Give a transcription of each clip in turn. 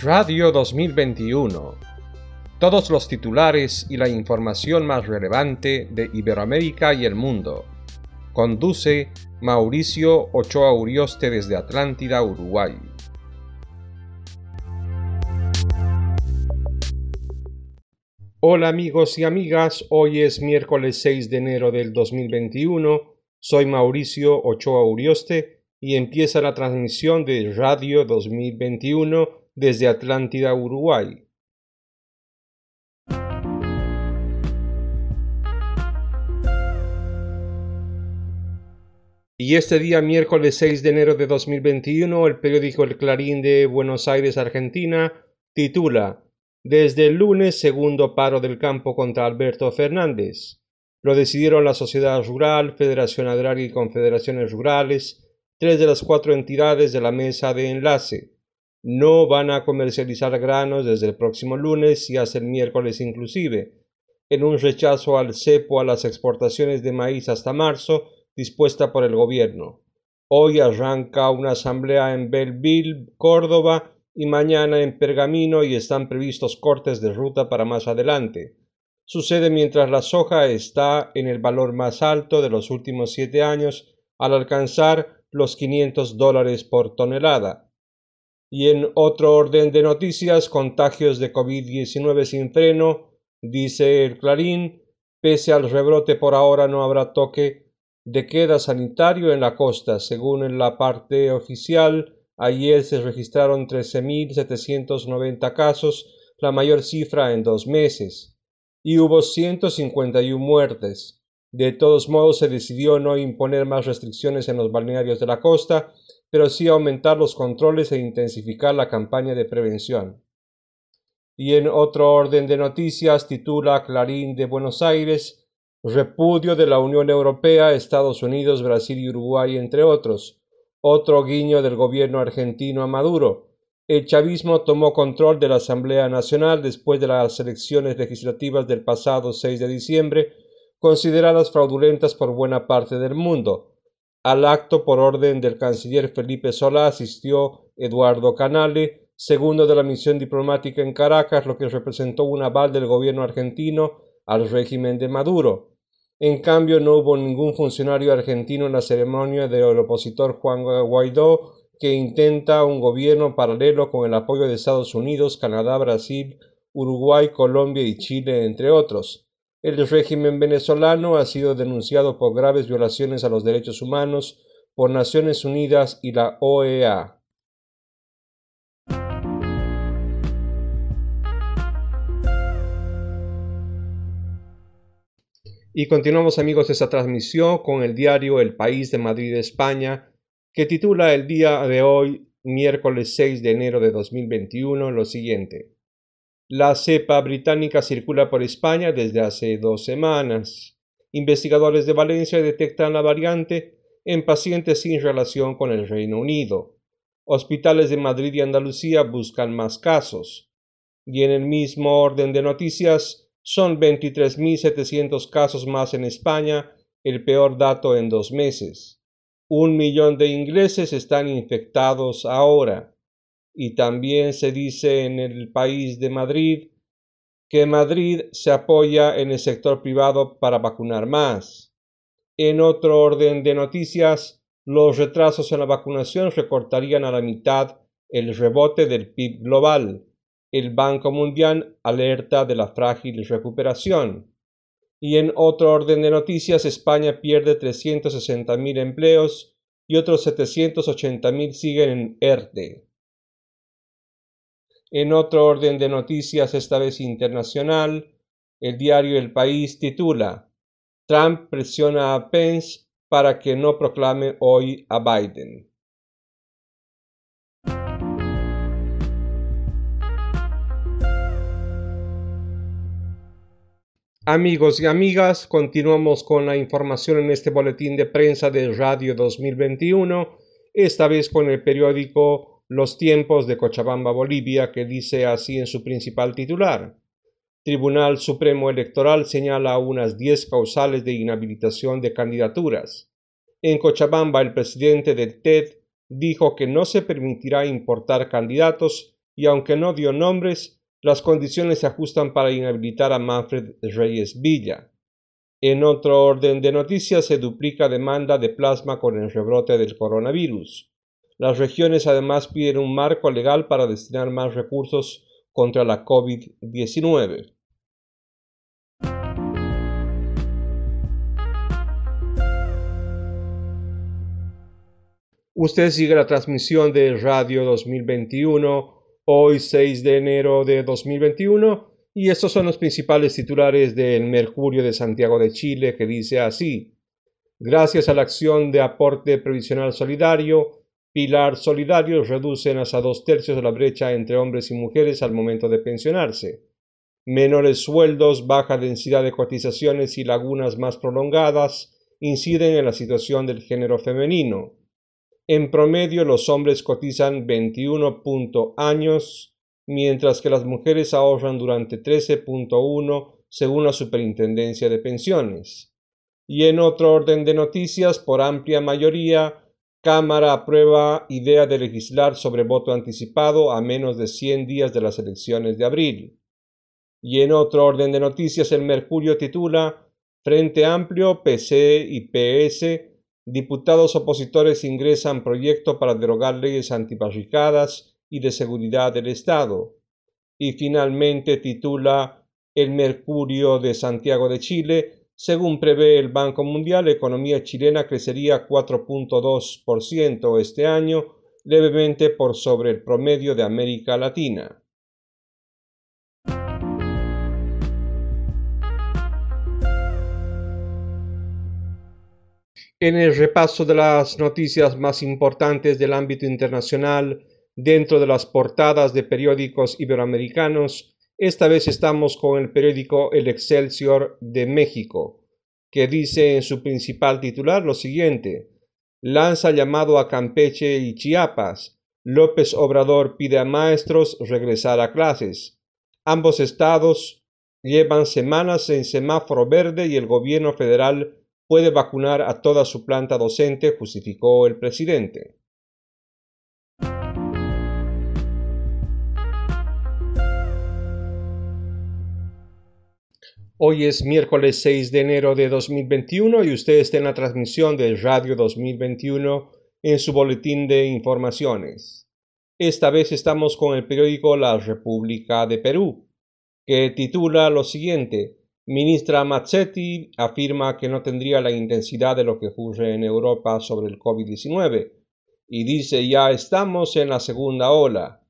Radio 2021. Todos los titulares y la información más relevante de Iberoamérica y el mundo. Conduce Mauricio Ochoa Urioste desde Atlántida, Uruguay. Hola amigos y amigas, hoy es miércoles 6 de enero del 2021. Soy Mauricio Ochoa Urioste y empieza la transmisión de Radio 2021 desde Atlántida, Uruguay. Y este día, miércoles 6 de enero de 2021, el periódico El Clarín de Buenos Aires, Argentina, titula Desde el lunes, segundo paro del campo contra Alberto Fernández. Lo decidieron la Sociedad Rural, Federación Agraria y Confederaciones Rurales, tres de las cuatro entidades de la mesa de enlace. No van a comercializar granos desde el próximo lunes y hasta el miércoles inclusive, en un rechazo al cepo a las exportaciones de maíz hasta marzo dispuesta por el gobierno. Hoy arranca una asamblea en Belleville, Córdoba, y mañana en Pergamino y están previstos cortes de ruta para más adelante. Sucede mientras la soja está en el valor más alto de los últimos siete años al alcanzar los 500 dólares por tonelada. Y en otro orden de noticias, contagios de COVID-19 sin freno, dice el Clarín, pese al rebrote por ahora no habrá toque de queda sanitario en la costa. Según la parte oficial, ayer se registraron 13.790 casos, la mayor cifra en dos meses, y hubo 151 muertes. De todos modos, se decidió no imponer más restricciones en los balnearios de la costa, pero sí aumentar los controles e intensificar la campaña de prevención. Y en otro orden de noticias, titula Clarín de Buenos Aires, repudio de la Unión Europea, Estados Unidos, Brasil y Uruguay, entre otros. Otro guiño del gobierno argentino a Maduro. El chavismo tomó control de la Asamblea Nacional después de las elecciones legislativas del pasado 6 de diciembre consideradas fraudulentas por buena parte del mundo. Al acto, por orden del canciller Felipe Solá, asistió Eduardo Canale, segundo de la misión diplomática en Caracas, lo que representó un aval del gobierno argentino al régimen de Maduro. En cambio, no hubo ningún funcionario argentino en la ceremonia del opositor Juan Guaidó, que intenta un gobierno paralelo con el apoyo de Estados Unidos, Canadá, Brasil, Uruguay, Colombia y Chile, entre otros. El régimen venezolano ha sido denunciado por graves violaciones a los derechos humanos por Naciones Unidas y la OEA. Y continuamos amigos esta transmisión con el diario El País de Madrid, España, que titula el día de hoy, miércoles 6 de enero de 2021, lo siguiente. La cepa británica circula por España desde hace dos semanas. Investigadores de Valencia detectan la variante en pacientes sin relación con el Reino Unido. Hospitales de Madrid y Andalucía buscan más casos. Y en el mismo orden de noticias, son 23.700 casos más en España, el peor dato en dos meses. Un millón de ingleses están infectados ahora y también se dice en el país de Madrid que Madrid se apoya en el sector privado para vacunar más. En otro orden de noticias, los retrasos en la vacunación recortarían a la mitad el rebote del PIB global. El Banco Mundial alerta de la frágil recuperación. Y en otro orden de noticias, España pierde 360.000 empleos y otros 780.000 siguen en ERTE. En otro orden de noticias, esta vez internacional, el diario El País titula Trump presiona a Pence para que no proclame hoy a Biden. Amigos y amigas, continuamos con la información en este boletín de prensa de Radio 2021, esta vez con el periódico los tiempos de Cochabamba, Bolivia, que dice así en su principal titular. Tribunal Supremo Electoral señala unas diez causales de inhabilitación de candidaturas. En Cochabamba, el presidente del TED dijo que no se permitirá importar candidatos y aunque no dio nombres, las condiciones se ajustan para inhabilitar a Manfred Reyes Villa. En otro orden de noticias, se duplica demanda de plasma con el rebrote del coronavirus. Las regiones además piden un marco legal para destinar más recursos contra la COVID-19. Usted sigue la transmisión de Radio 2021, hoy 6 de enero de 2021, y estos son los principales titulares del Mercurio de Santiago de Chile, que dice así. Gracias a la acción de aporte previsional solidario, Pilar Solidario reducen hasta dos tercios de la brecha entre hombres y mujeres al momento de pensionarse. Menores sueldos, baja densidad de cotizaciones y lagunas más prolongadas inciden en la situación del género femenino. En promedio, los hombres cotizan 21 años mientras que las mujeres ahorran durante 13.1 según la Superintendencia de Pensiones. Y en otro orden de noticias, por amplia mayoría, Cámara aprueba idea de legislar sobre voto anticipado a menos de 100 días de las elecciones de abril. Y en otro orden de noticias, el Mercurio titula Frente Amplio, PC y PS, diputados opositores ingresan proyecto para derogar leyes antibarricadas y de seguridad del Estado. Y finalmente titula El Mercurio de Santiago de Chile, según prevé el Banco Mundial, la economía chilena crecería 4.2% este año, levemente por sobre el promedio de América Latina. En el repaso de las noticias más importantes del ámbito internacional, dentro de las portadas de periódicos iberoamericanos, esta vez estamos con el periódico El Excelsior de México, que dice en su principal titular lo siguiente, lanza llamado a Campeche y Chiapas, López Obrador pide a maestros regresar a clases. Ambos estados llevan semanas en semáforo verde y el gobierno federal puede vacunar a toda su planta docente, justificó el presidente. Hoy es miércoles 6 de enero de 2021 y usted está en la transmisión de Radio 2021 en su boletín de informaciones. Esta vez estamos con el periódico La República de Perú, que titula lo siguiente. Ministra Mazzetti afirma que no tendría la intensidad de lo que ocurre en Europa sobre el COVID-19 y dice ya estamos en la segunda ola.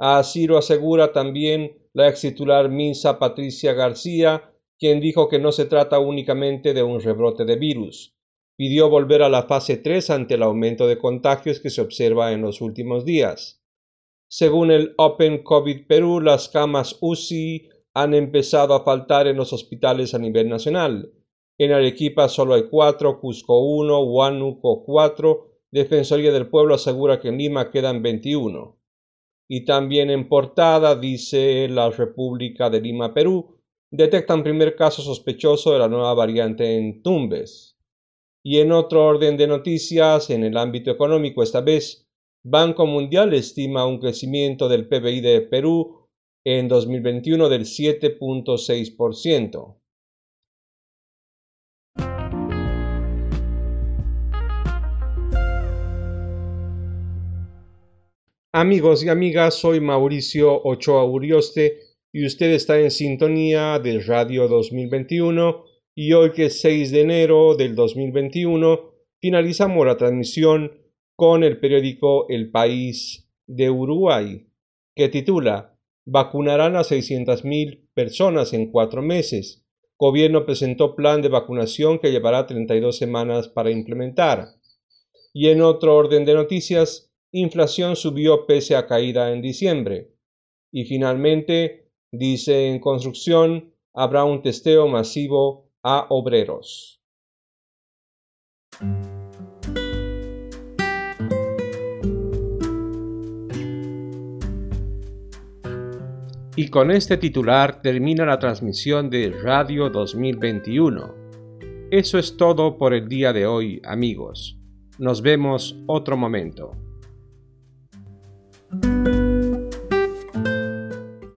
Así lo asegura también la ex titular Minsa Patricia García, quien dijo que no se trata únicamente de un rebrote de virus. Pidió volver a la fase 3 ante el aumento de contagios que se observa en los últimos días. Según el Open COVID Perú, las camas UCI han empezado a faltar en los hospitales a nivel nacional. En Arequipa solo hay cuatro, Cusco 1, Huánuco 4, Defensoría del Pueblo asegura que en Lima quedan 21. Y también en portada dice la República de Lima, Perú, detectan primer caso sospechoso de la nueva variante en Tumbes. Y en otro orden de noticias, en el ámbito económico esta vez, Banco Mundial estima un crecimiento del PBI de Perú en 2021 del 7.6%. Amigos y amigas, soy Mauricio Ochoa Urioste y usted está en sintonía de Radio 2021 y hoy que es 6 de enero del 2021 finalizamos la transmisión con el periódico El País de Uruguay que titula Vacunarán a 600.000 personas en cuatro meses. Gobierno presentó plan de vacunación que llevará 32 semanas para implementar. Y en otro orden de noticias, inflación subió pese a caída en diciembre. Y finalmente, Dice en construcción habrá un testeo masivo a obreros. Y con este titular termina la transmisión de Radio 2021. Eso es todo por el día de hoy, amigos. Nos vemos otro momento.